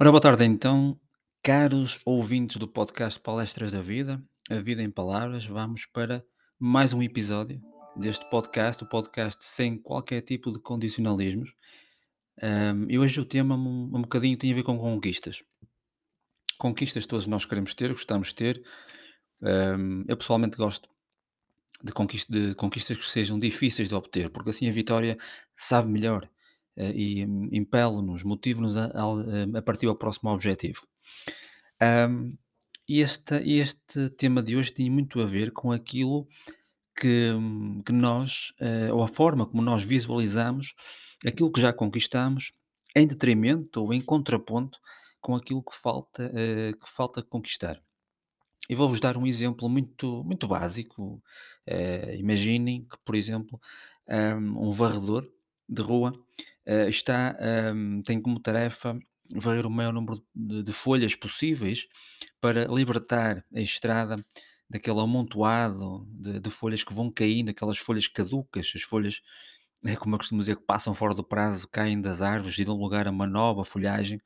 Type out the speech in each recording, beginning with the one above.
Ora, boa tarde então, caros ouvintes do podcast Palestras da Vida, a Vida em Palavras, vamos para mais um episódio deste podcast, o podcast sem qualquer tipo de condicionalismos. Ahm, e hoje o tema um, um bocadinho tem a ver com conquistas. Conquistas todos nós queremos ter, gostamos de ter. Ahm, eu pessoalmente gosto de, de conquistas que sejam difíceis de obter, porque assim a vitória sabe melhor e hum, impele-nos, motiva-nos a, a, a partir ao próximo objetivo. E este, este tema de hoje tem muito a ver com aquilo que, hum, que nós, eh, ou a forma como nós visualizamos aquilo que já conquistamos em detrimento ou em contraponto com aquilo que falta, eh, que falta conquistar. E vou-vos dar um exemplo muito, muito básico. Eh, imaginem que, por exemplo, um, um varredor de rua eh, está, um, tem como tarefa varrer o maior número de, de folhas possíveis para libertar a estrada daquele amontoado de, de folhas que vão caindo, aquelas folhas caducas, as folhas, eh, como eu costumo dizer, que passam fora do prazo, caem das árvores e dão lugar a uma nova folhagem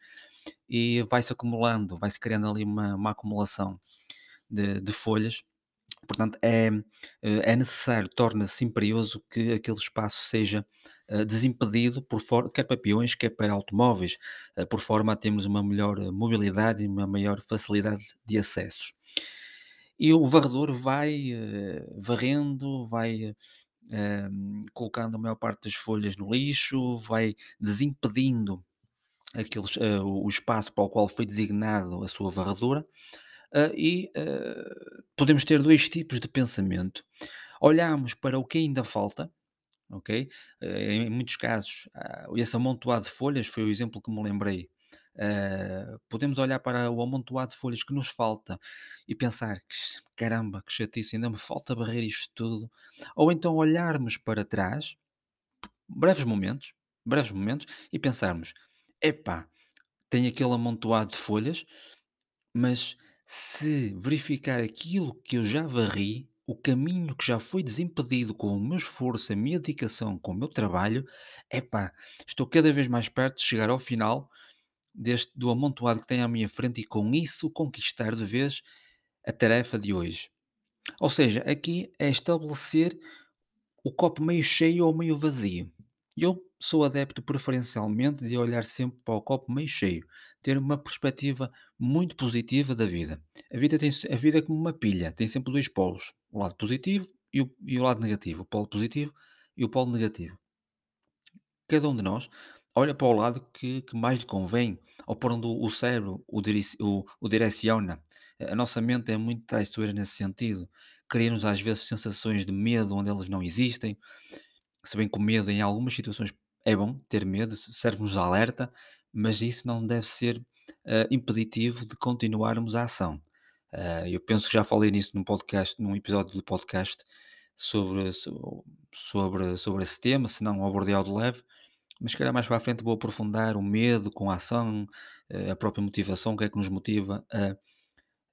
e vai-se acumulando, vai-se criando ali uma, uma acumulação de, de folhas. Portanto, é, eh, é necessário, torna-se imperioso que aquele espaço seja eh, desimpedido, por for, quer para peões, quer para automóveis, eh, por forma a termos uma melhor mobilidade e uma maior facilidade de acessos. E o varredor vai varrendo, vai eh, colocando a maior parte das folhas no lixo, vai desimpedindo aqueles, o espaço para o qual foi designado a sua varredura, ah, e ah, podemos ter dois tipos de pensamento. Olhamos para o que ainda falta, ok? Eh, em muitos casos, esse amontoado de folhas foi o exemplo que me lembrei. Podemos olhar para o amontoado de folhas que nos falta e pensar que caramba, que chatice, ainda me falta barrer isto tudo. Ou então olharmos para trás, breves momentos, breves momentos, e pensarmos: epá, tem aquele amontoado de folhas, mas se verificar aquilo que eu já varri, o caminho que já foi desimpedido com o meu esforço, a minha dedicação, com o meu trabalho, epá, estou cada vez mais perto de chegar ao final deste do amontoado que tenho à minha frente e com isso conquistar de vez a tarefa de hoje. Ou seja, aqui é estabelecer o copo meio cheio ou meio vazio. Eu sou adepto preferencialmente de olhar sempre para o copo meio cheio, ter uma perspectiva muito positiva da vida. A vida, tem, a vida é como uma pilha, tem sempre dois polos, o lado positivo e o, e o lado negativo, o polo positivo e o polo negativo. Cada um de nós olha para o lado que, que mais lhe convém, ou por onde o cérebro o, o, o direciona. A nossa mente é muito traiçoeira nesse sentido. Cria-nos às vezes sensações de medo onde eles não existem se bem que o medo em algumas situações é bom ter medo, serve-nos de alerta, mas isso não deve ser, ah, impeditivo de continuarmos a ação. Ah, eu penso que já falei nisso num podcast, num episódio do podcast sobre, so- sobre, sobre esse tema, se não abordei ao de leve, mas se calhar mais para a frente vou aprofundar o medo com a ação, eh, a própria motivação, o que é que nos motiva a,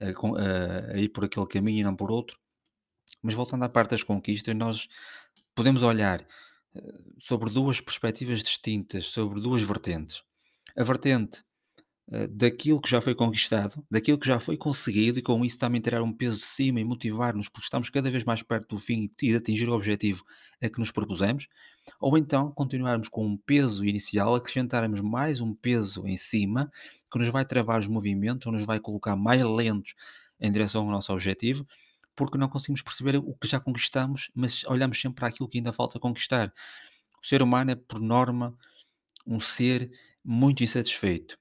a a- ir por aquele caminho e não por outro. Mas voltando à parte das conquistas, nós podemos olhar sobre duas perspectivas distintas, sobre duas vertentes. A vertente eh, daquilo que já foi conquistado, daquilo que já foi conseguido, e com isso também tirar um peso de cima e motivar-nos, porque estamos cada vez mais perto do fim e de atingir o objetivo a que nos propusemos, ou então continuarmos com um peso inicial, acrescentarmos mais um peso em cima, que nos vai travar os movimentos, ou nos vai colocar mais lentos em direção ao nosso objetivo, porque não conseguimos perceber o que já conquistamos, mas olhamos sempre para aquilo que ainda falta conquistar. O ser humano é, por norma, um ser muito insatisfeito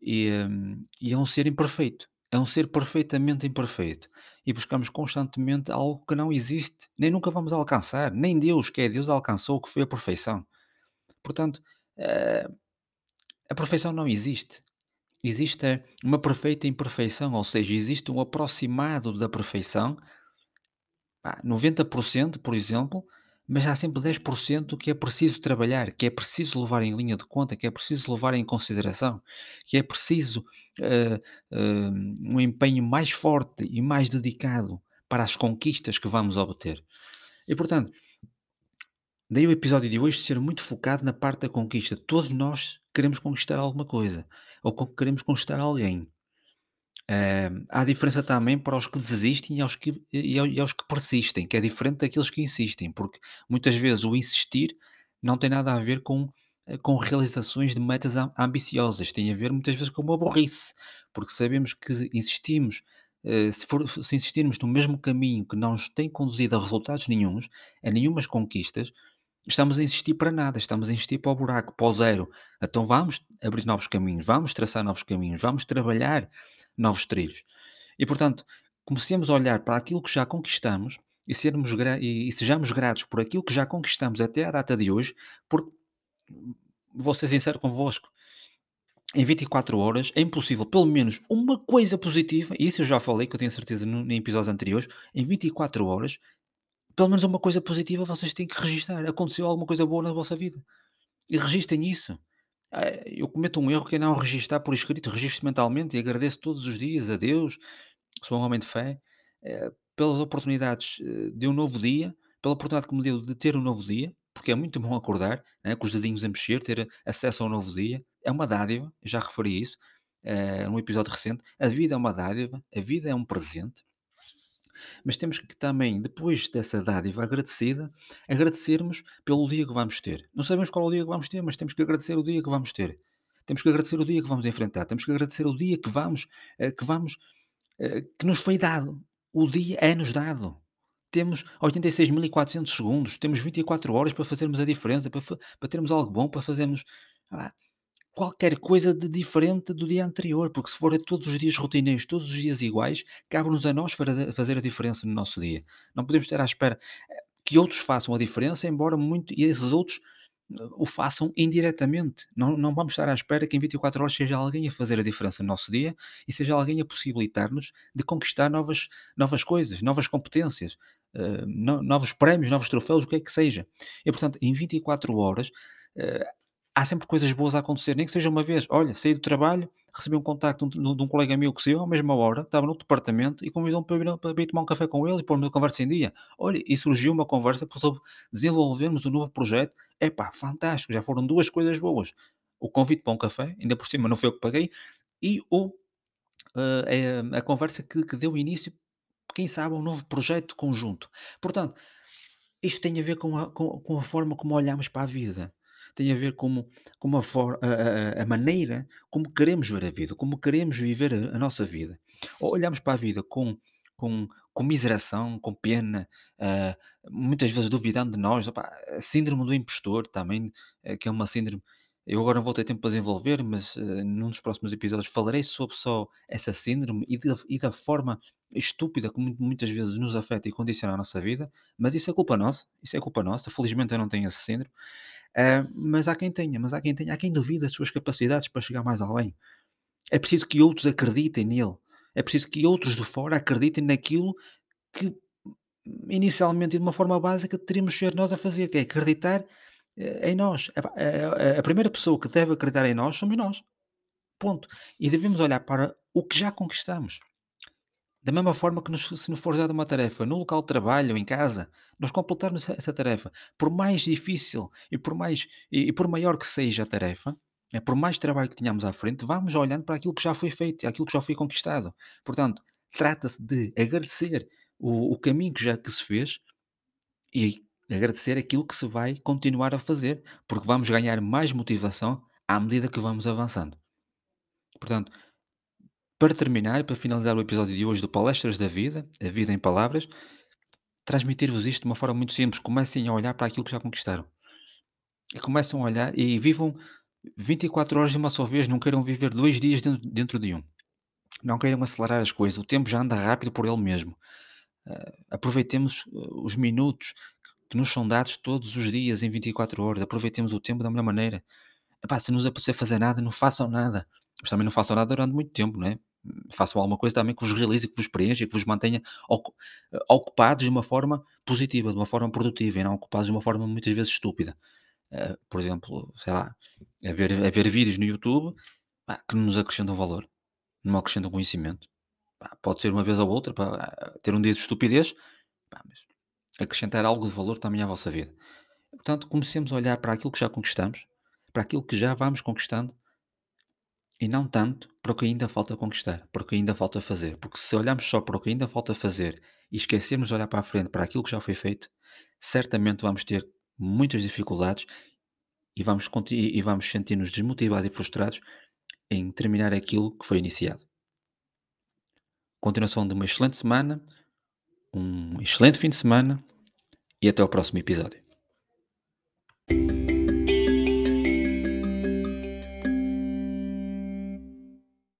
e, hum, e é um ser imperfeito. É um ser perfeitamente imperfeito. E buscamos constantemente algo que não existe, nem nunca vamos alcançar. Nem Deus, que é Deus, alcançou o que foi a perfeição. Portanto, eh, a perfeição não existe. Existe é, uma perfeita imperfeição, ou seja, existe um aproximado da perfeição Pá, 90%, por exemplo, mas há sempre 10% que é preciso trabalhar, que é preciso levar em linha de conta, que é preciso levar em consideração, que é preciso eh, eh, um empenho mais forte e mais dedicado para as conquistas que vamos obter. E portanto, daí o episódio de hoje ser muito focado na parte da conquista. Todos nós queremos conquistar alguma coisa, ou queremos conquistar alguém. Eh, há diferença também para os que desistem e aos que, e e aos que persistem, que é diferente daqueles que insistem, porque muitas vezes o insistir não tem nada a ver com, eh, com realizações de metas am- ambiciosas, tem a ver muitas vezes com uma burrice, porque sabemos que insistimos, eh, se, for- se insistirmos no mesmo caminho que não nos tem conduzido a resultados nenhuns, a nenhumas conquistas, Estamos a insistir para nada, estamos a insistir para o buraco, para o zero. Então vamos abrir novos caminhos, vamos traçar novos caminhos, vamos trabalhar novos trilhos. E portanto, comecemos a olhar para aquilo que já conquistamos e, sermos e, e sejamos gratos por aquilo que já conquistamos até à data de hoje, porque vou ser sincero convosco, em 24 horas é impossível pelo menos uma coisa positiva, e isso eu já falei, que eu tenho certeza no, em episódios anteriores, em 24 horas, pelo menos uma coisa positiva vocês têm que registar. Aconteceu alguma coisa boa na vossa vida. E registem isso. Ah, eu cometo um erro que é não registar por escrito, registro mentalmente e agradeço todos os dias a Deus, sou um homem de fé, eh, pelas oportunidades eh, de um novo dia, pela oportunidade que me deu de ter um novo dia, porque é muito bom acordar, né, com os dedinhos a mexer, ter acesso a um novo dia, é uma dádiva, já referi isso eh, num episódio recente. A vida é uma dádiva, a vida é um presente, mas temos que também, depois dessa dádiva agradecida, agradecermos pelo dia que vamos ter. Não sabemos qual é o dia que vamos ter, mas temos que agradecer o dia que vamos ter. Temos que agradecer o dia que vamos enfrentar. Temos que agradecer o dia que vamos, eh, que vamos, eh, que nos foi dado. O dia é-nos dado. Temos 86.400 segundos, temos 24 horas para fazermos a diferença, para, para termos algo bom, para fazermos ah, qualquer coisa de diferente do dia anterior, porque se for todos os dias rotineiros, todos os dias iguais, cabe-nos a nós fazer a diferença no nosso dia. Não podemos estar à espera eh, que outros façam a diferença, embora muito, e esses outros eh, o façam indiretamente. Não, não vamos estar à espera que em 24 horas seja alguém a fazer a diferença no nosso dia e seja alguém a possibilitar-nos de conquistar novas, novas coisas, novas competências, eh, no- novos prémios, novos troféus, o que é que seja. E portanto, em 24 horas, eh, há sempre coisas boas a acontecer, nem que seja uma vez. Olha, saí do trabalho, recebi um contacto de um, de um colega meu que saiu à mesma hora, estava no departamento e convidou-me para ir, para ir tomar um café com ele e pôr-me a conversa em dia. Olha, e surgiu uma conversa sobre desenvolvermos um novo projeto. Epá, fantástico, já foram duas coisas boas. O convite para um café, ainda por cima não foi eu que paguei, e o, eh, a, a conversa que, que deu início, quem sabe, a um novo projeto conjunto. Portanto, isto tem a ver com a, com, com a forma como olhamos para a vida. Tem a ver com, com a, for, a, a- maneira como queremos ver a vida, como queremos viver a, a nossa vida. Ou olhamos para a vida com, com, com miseração, com pena, ah, muitas vezes duvidando de nós. Opá, a síndrome do impostor também, eh, que é uma síndrome. Eu agora não vou ter tempo para desenvolver, mas eh, num dos próximos episódios falarei sobre só essa síndrome e, de- e da forma estúpida que mu- muitas vezes nos afeta e condiciona a nossa vida mas isso é culpa nossa, isso é culpa nossa. Felizmente eu não tenho esse síndrome. Ah, mas há quem tenha, mas há quem tenha, há quem duvide das suas capacidades para chegar mais além. É preciso que outros acreditem nele. É preciso que outros de fora acreditem naquilo que inicialmente e de uma forma básica teríamos ser nós a fazer, que é acreditar eh, em nós. A- a primeira pessoa que deve acreditar em nós somos nós. Ponto. E devemos olhar para o que já conquistamos. Da mesma forma que nos se nos for dada uma tarefa no local de trabalho ou em casa, nós completarmos essa essa tarefa, por mais difícil e por mais e e por maior que seja a tarefa, é por mais trabalho que tenhamos à frente, vamos olhando para aquilo que já foi feito aquilo que já foi conquistado. Portanto, trata-se de agradecer o o caminho que já que se fez e agradecer aquilo que se vai continuar a fazer, porque vamos ganhar mais motivação à medida que vamos avançando. Portanto, para terminar e para finalizar o episódio de hoje do Palestras da Vida, a vida em palavras, transmitir-vos isto de uma forma muito simples. Comecem a olhar para aquilo que já conquistaram. E começam a olhar e vivam 24 horas de uma só vez. Não queiram viver dois dias dentro, dentro de um. Não queiram acelerar as coisas. O tempo já anda rápido por ele mesmo. Ah, aproveitemos uh, os minutos que nos são dados todos os dias em 24 horas. Aproveitemos o tempo da melhor maneira. Epá, se nos apetecer fazer nada, não façam nada. Mas também não façam nada durante muito tempo, não é? Façam alguma coisa também que vos realize, que vos preencha, que vos mantenha ocu- ocupados de uma forma positiva, de uma forma produtiva e não ocupados de uma forma muitas vezes estúpida. Eh, por exemplo, sei lá, a ver, a ver vídeos no YouTube que não nos acrescentam valor, não acrescentam conhecimento. Pode ser uma vez ou outra para ter um dia de estupidez, mas acrescentar algo de valor também à vossa vida. Portanto, comecemos a olhar para aquilo que já conquistamos, para aquilo que já vamos conquistando e não tanto para o que ainda falta conquistar, para o que ainda falta fazer. Porque se olharmos só para o que ainda falta fazer e esquecermos de olhar para a frente, para aquilo que já foi feito, certamente vamos ter muitas dificuldades e vamos, e vamos sentir-nos desmotivados e frustrados em terminar aquilo que foi iniciado. Continuação de uma excelente semana, um excelente fim de semana e até ao próximo episódio.